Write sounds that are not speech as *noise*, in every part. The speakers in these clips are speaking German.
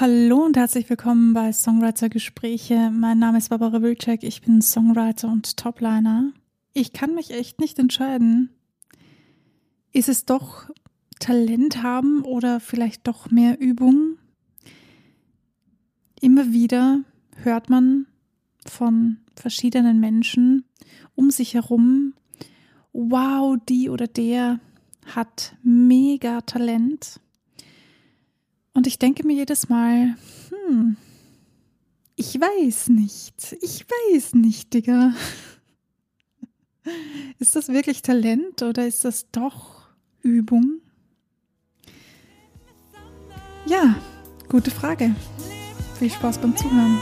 Hallo und herzlich willkommen bei Songwriter Gespräche. Mein Name ist Barbara Wilczek, ich bin Songwriter und Topliner. Ich kann mich echt nicht entscheiden. Ist es doch Talent haben oder vielleicht doch mehr Übung? Immer wieder hört man von verschiedenen Menschen um sich herum, wow, die oder der hat mega Talent und ich denke mir jedes Mal, hm, ich weiß nicht, ich weiß nicht, Digga. *laughs* Ist das wirklich Talent oder ist das doch Übung? Ja, gute Frage. Viel Spaß beim Zuhören.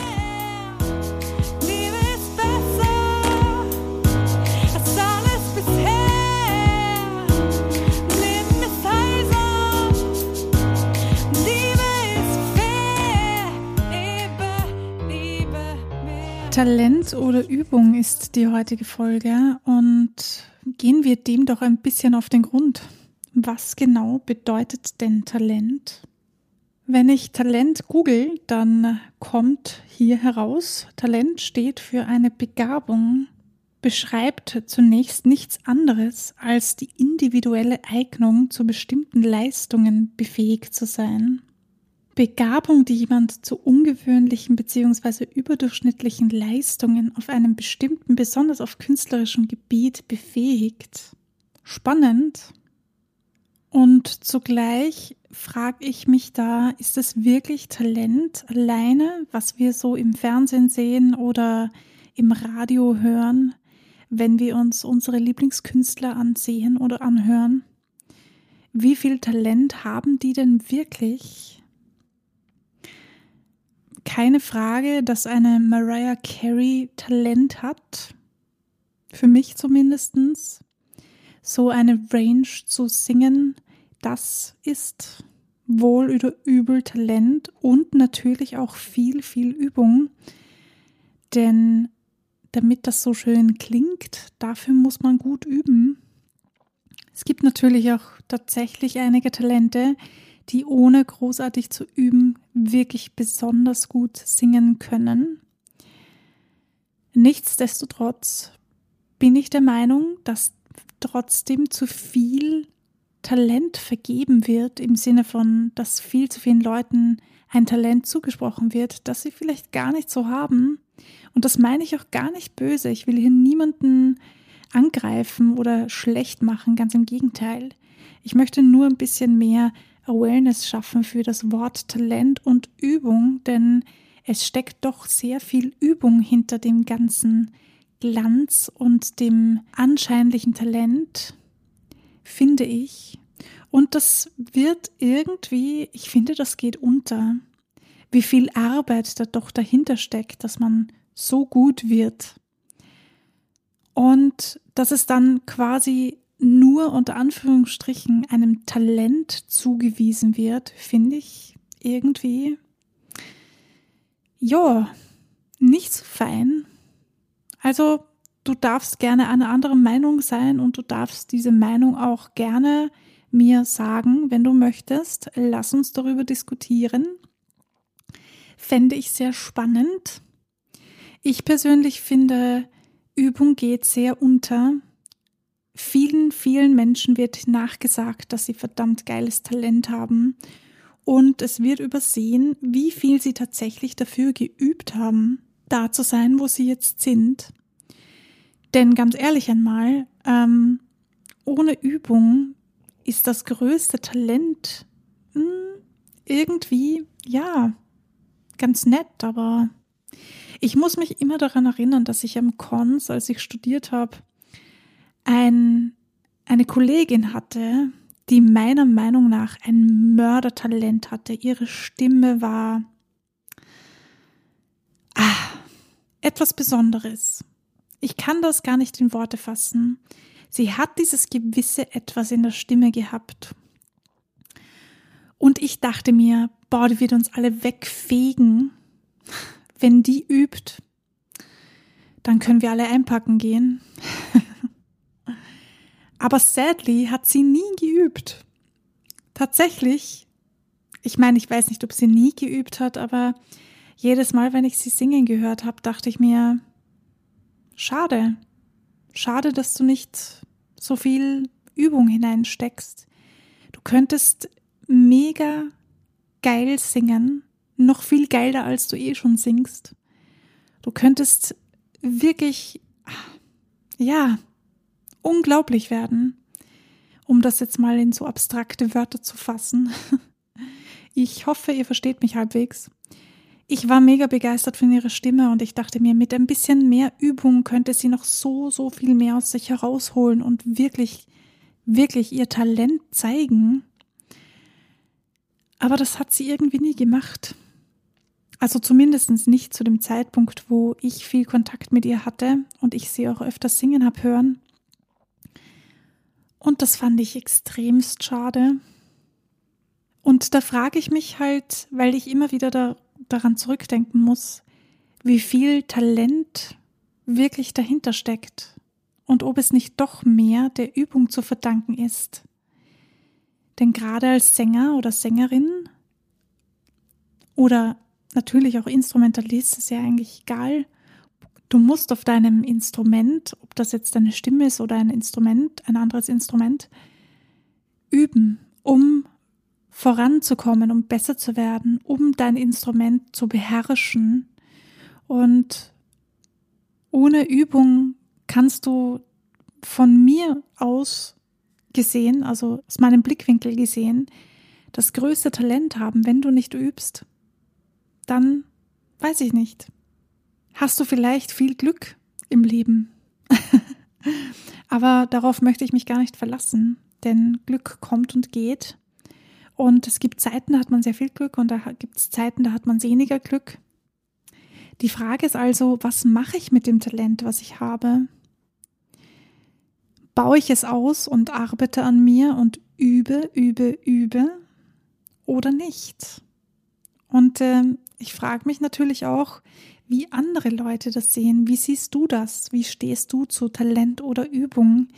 Talent oder Übung ist die heutige Folge und gehen wir dem doch ein bisschen auf den Grund. Was genau bedeutet denn Talent? Wenn ich Talent google, dann kommt hier heraus, Talent steht für eine Begabung, beschreibt zunächst nichts anderes als die individuelle Eignung zu bestimmten Leistungen befähigt zu sein. Begabung, die jemand zu ungewöhnlichen bzw. überdurchschnittlichen Leistungen auf einem bestimmten, besonders auf künstlerischem Gebiet befähigt. Spannend. Und zugleich frage ich mich da, ist es wirklich Talent alleine, was wir so im Fernsehen sehen oder im Radio hören, wenn wir uns unsere Lieblingskünstler ansehen oder anhören? Wie viel Talent haben die denn wirklich? Keine Frage, dass eine Mariah Carey Talent hat. Für mich zumindest. So eine Range zu singen, das ist wohl oder übel Talent und natürlich auch viel, viel Übung. Denn damit das so schön klingt, dafür muss man gut üben. Es gibt natürlich auch tatsächlich einige Talente, die ohne großartig zu üben wirklich besonders gut singen können. Nichtsdestotrotz bin ich der Meinung, dass trotzdem zu viel Talent vergeben wird, im Sinne von, dass viel zu vielen Leuten ein Talent zugesprochen wird, das sie vielleicht gar nicht so haben. Und das meine ich auch gar nicht böse. Ich will hier niemanden angreifen oder schlecht machen, ganz im Gegenteil. Ich möchte nur ein bisschen mehr Awareness schaffen für das Wort Talent und Übung, denn es steckt doch sehr viel Übung hinter dem ganzen Glanz und dem anscheinlichen Talent, finde ich. Und das wird irgendwie, ich finde, das geht unter. Wie viel Arbeit da doch dahinter steckt, dass man so gut wird. Und dass es dann quasi nur unter Anführungsstrichen einem Talent zugewiesen wird, finde ich irgendwie, ja, nicht so fein. Also du darfst gerne eine andere Meinung sein und du darfst diese Meinung auch gerne mir sagen, wenn du möchtest. Lass uns darüber diskutieren. Fände ich sehr spannend. Ich persönlich finde, Übung geht sehr unter vielen, vielen Menschen wird nachgesagt, dass sie verdammt geiles Talent haben. Und es wird übersehen, wie viel sie tatsächlich dafür geübt haben, da zu sein, wo sie jetzt sind. Denn ganz ehrlich einmal, ähm, ohne Übung ist das größte Talent hm, irgendwie, ja, ganz nett, aber ich muss mich immer daran erinnern, dass ich am Cons, als ich studiert habe, ein, eine Kollegin hatte, die meiner Meinung nach ein Mördertalent hatte. Ihre Stimme war ah, etwas Besonderes. Ich kann das gar nicht in Worte fassen. Sie hat dieses gewisse Etwas in der Stimme gehabt. Und ich dachte mir, boah, die wird uns alle wegfegen. Wenn die übt, dann können wir alle einpacken gehen. Aber sadly hat sie nie geübt. Tatsächlich Ich meine, ich weiß nicht, ob sie nie geübt hat, aber jedes Mal, wenn ich sie singen gehört habe, dachte ich mir, schade. Schade, dass du nicht so viel Übung hineinsteckst. Du könntest mega geil singen, noch viel geiler, als du eh schon singst. Du könntest wirklich, ja, unglaublich werden, um das jetzt mal in so abstrakte Wörter zu fassen. *laughs* Ich hoffe, ihr versteht mich halbwegs. Ich war mega begeistert von ihrer Stimme und ich dachte mir, mit ein bisschen mehr Übung könnte sie noch so, so viel mehr aus sich herausholen und wirklich, wirklich ihr Talent zeigen. Aber das hat sie irgendwie nie gemacht. Also zumindest nicht zu dem Zeitpunkt, wo ich viel Kontakt mit ihr hatte und ich sie auch öfters singen habe hören. Und das fand ich extremst schade. Und da frage ich mich halt, weil ich immer wieder da, daran zurückdenken muss, wie viel Talent wirklich dahinter steckt und ob es nicht doch mehr der Übung zu verdanken ist. Denn gerade als Sänger oder Sängerin oder natürlich auch Instrumentalist ist ja eigentlich egal. Du musst auf deinem Instrument, ob das jetzt deine Stimme ist oder ein Instrument, ein anderes Instrument, üben, um voranzukommen, um besser zu werden, um dein Instrument zu beherrschen. Und ohne Übung kannst du von mir aus gesehen, also aus meinem Blickwinkel gesehen, das größte Talent haben, wenn du nicht übst dann weiß ich nicht. Hast du vielleicht viel Glück im Leben? *laughs* Aber darauf möchte ich mich gar nicht verlassen, denn Glück kommt und geht. Und es gibt Zeiten, da hat man sehr viel Glück und da gibt es Zeiten, da hat man weniger Glück. Die Frage ist also, was mache ich mit dem Talent, was ich habe? Baue ich es aus und arbeite an mir und übe, übe, übe oder nicht? Und äh, ich frage mich natürlich auch, wie andere Leute das sehen. Wie siehst du das? Wie stehst du zu Talent oder Übung?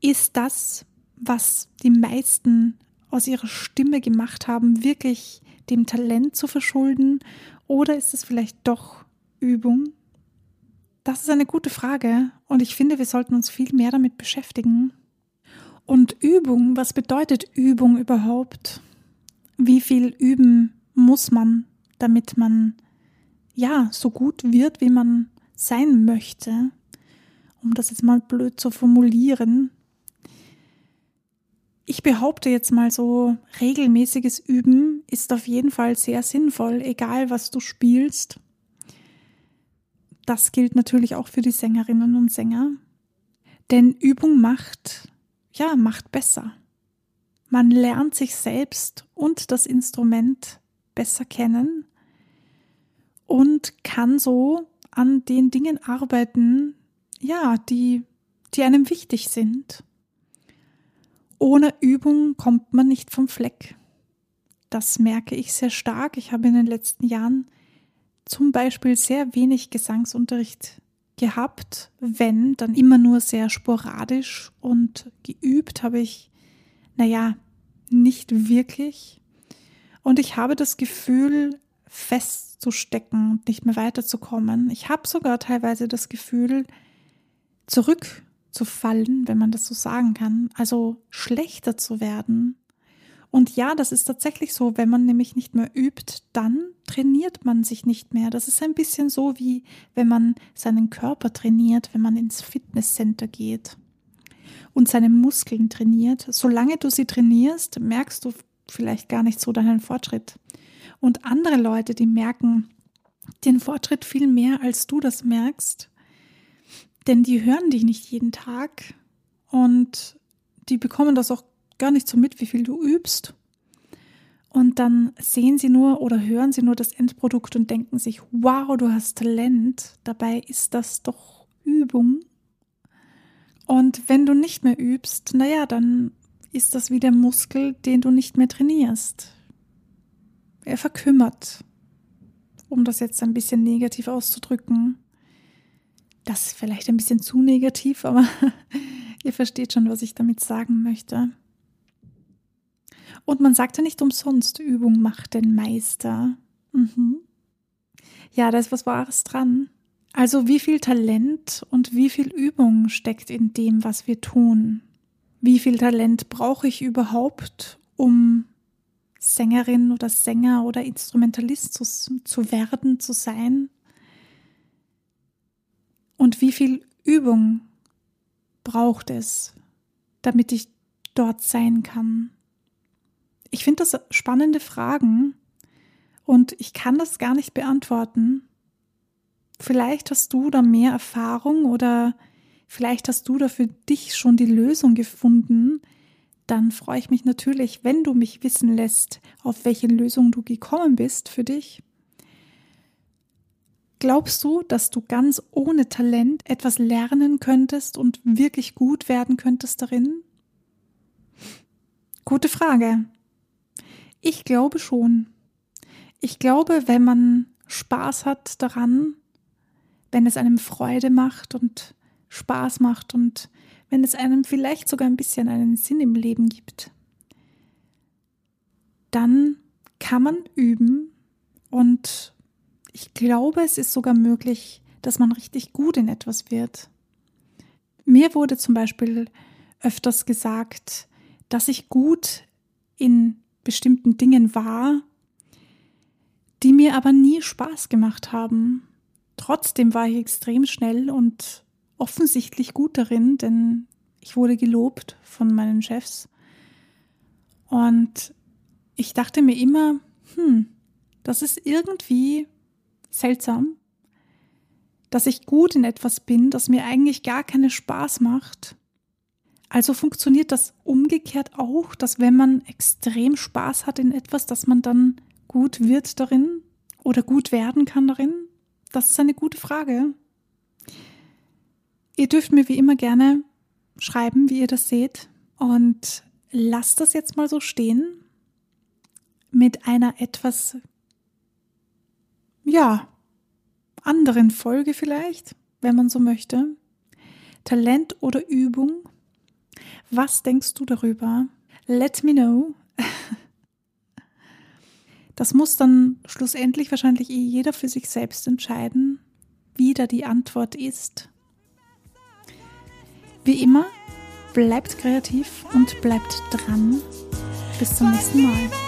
Ist das, was die meisten aus ihrer Stimme gemacht haben, wirklich dem Talent zu verschulden? Oder ist es vielleicht doch Übung? Das ist eine gute Frage und ich finde, wir sollten uns viel mehr damit beschäftigen. Und Übung, was bedeutet Übung überhaupt? Wie viel üben muss man? damit man ja so gut wird, wie man sein möchte, um das jetzt mal blöd zu formulieren. Ich behaupte jetzt mal so, regelmäßiges Üben ist auf jeden Fall sehr sinnvoll, egal was du spielst. Das gilt natürlich auch für die Sängerinnen und Sänger. Denn Übung macht, ja, macht besser. Man lernt sich selbst und das Instrument besser kennen und kann so an den Dingen arbeiten, ja, die, die einem wichtig sind. Ohne Übung kommt man nicht vom Fleck. Das merke ich sehr stark. Ich habe in den letzten Jahren zum Beispiel sehr wenig Gesangsunterricht gehabt, wenn, dann immer nur sehr sporadisch und geübt habe ich, naja, nicht wirklich. Und ich habe das Gefühl, festzustecken und nicht mehr weiterzukommen. Ich habe sogar teilweise das Gefühl, zurückzufallen, wenn man das so sagen kann, also schlechter zu werden. Und ja, das ist tatsächlich so, wenn man nämlich nicht mehr übt, dann trainiert man sich nicht mehr. Das ist ein bisschen so wie wenn man seinen Körper trainiert, wenn man ins Fitnesscenter geht und seine Muskeln trainiert. Solange du sie trainierst, merkst du vielleicht gar nicht so deinen Fortschritt. Und andere Leute, die merken den Fortschritt viel mehr, als du das merkst, denn die hören dich nicht jeden Tag und die bekommen das auch gar nicht so mit, wie viel du übst. Und dann sehen sie nur oder hören sie nur das Endprodukt und denken sich, wow, du hast Talent. Dabei ist das doch Übung. Und wenn du nicht mehr übst, naja, dann ist das wie der Muskel, den du nicht mehr trainierst. Er verkümmert, um das jetzt ein bisschen negativ auszudrücken. Das ist vielleicht ein bisschen zu negativ, aber *laughs* ihr versteht schon, was ich damit sagen möchte. Und man sagt ja nicht umsonst, Übung macht den Meister. Mhm. Ja, da ist was Wahres dran. Also wie viel Talent und wie viel Übung steckt in dem, was wir tun? Wie viel Talent brauche ich überhaupt, um Sängerin oder Sänger oder Instrumentalist zu, zu werden, zu sein? Und wie viel Übung braucht es, damit ich dort sein kann? Ich finde das spannende Fragen und ich kann das gar nicht beantworten. Vielleicht hast du da mehr Erfahrung oder vielleicht hast du da für dich schon die Lösung gefunden. Dann freue ich mich natürlich, wenn du mich wissen lässt, auf welche Lösung du gekommen bist für dich. Glaubst du, dass du ganz ohne Talent etwas lernen könntest und wirklich gut werden könntest darin? Gute Frage. Ich glaube schon. Ich glaube, wenn man Spaß hat daran, wenn es einem Freude macht und Spaß macht und wenn es einem vielleicht sogar ein bisschen einen Sinn im Leben gibt, dann kann man üben und ich glaube, es ist sogar möglich, dass man richtig gut in etwas wird. Mir wurde zum Beispiel öfters gesagt, dass ich gut in bestimmten Dingen war, die mir aber nie Spaß gemacht haben. Trotzdem war ich extrem schnell und offensichtlich gut darin, denn ich wurde gelobt von meinen Chefs. Und ich dachte mir immer, hm, das ist irgendwie seltsam, dass ich gut in etwas bin, das mir eigentlich gar keinen Spaß macht. Also funktioniert das umgekehrt auch, dass wenn man extrem Spaß hat in etwas, dass man dann gut wird darin oder gut werden kann darin? Das ist eine gute Frage. Ihr dürft mir wie immer gerne schreiben, wie ihr das seht. Und lasst das jetzt mal so stehen mit einer etwas, ja, anderen Folge vielleicht, wenn man so möchte. Talent oder Übung? Was denkst du darüber? Let me know. *laughs* Das muss dann schlussendlich wahrscheinlich eh jeder für sich selbst entscheiden, wie da die Antwort ist. Wie immer, bleibt kreativ und bleibt dran. Bis zum nächsten Mal.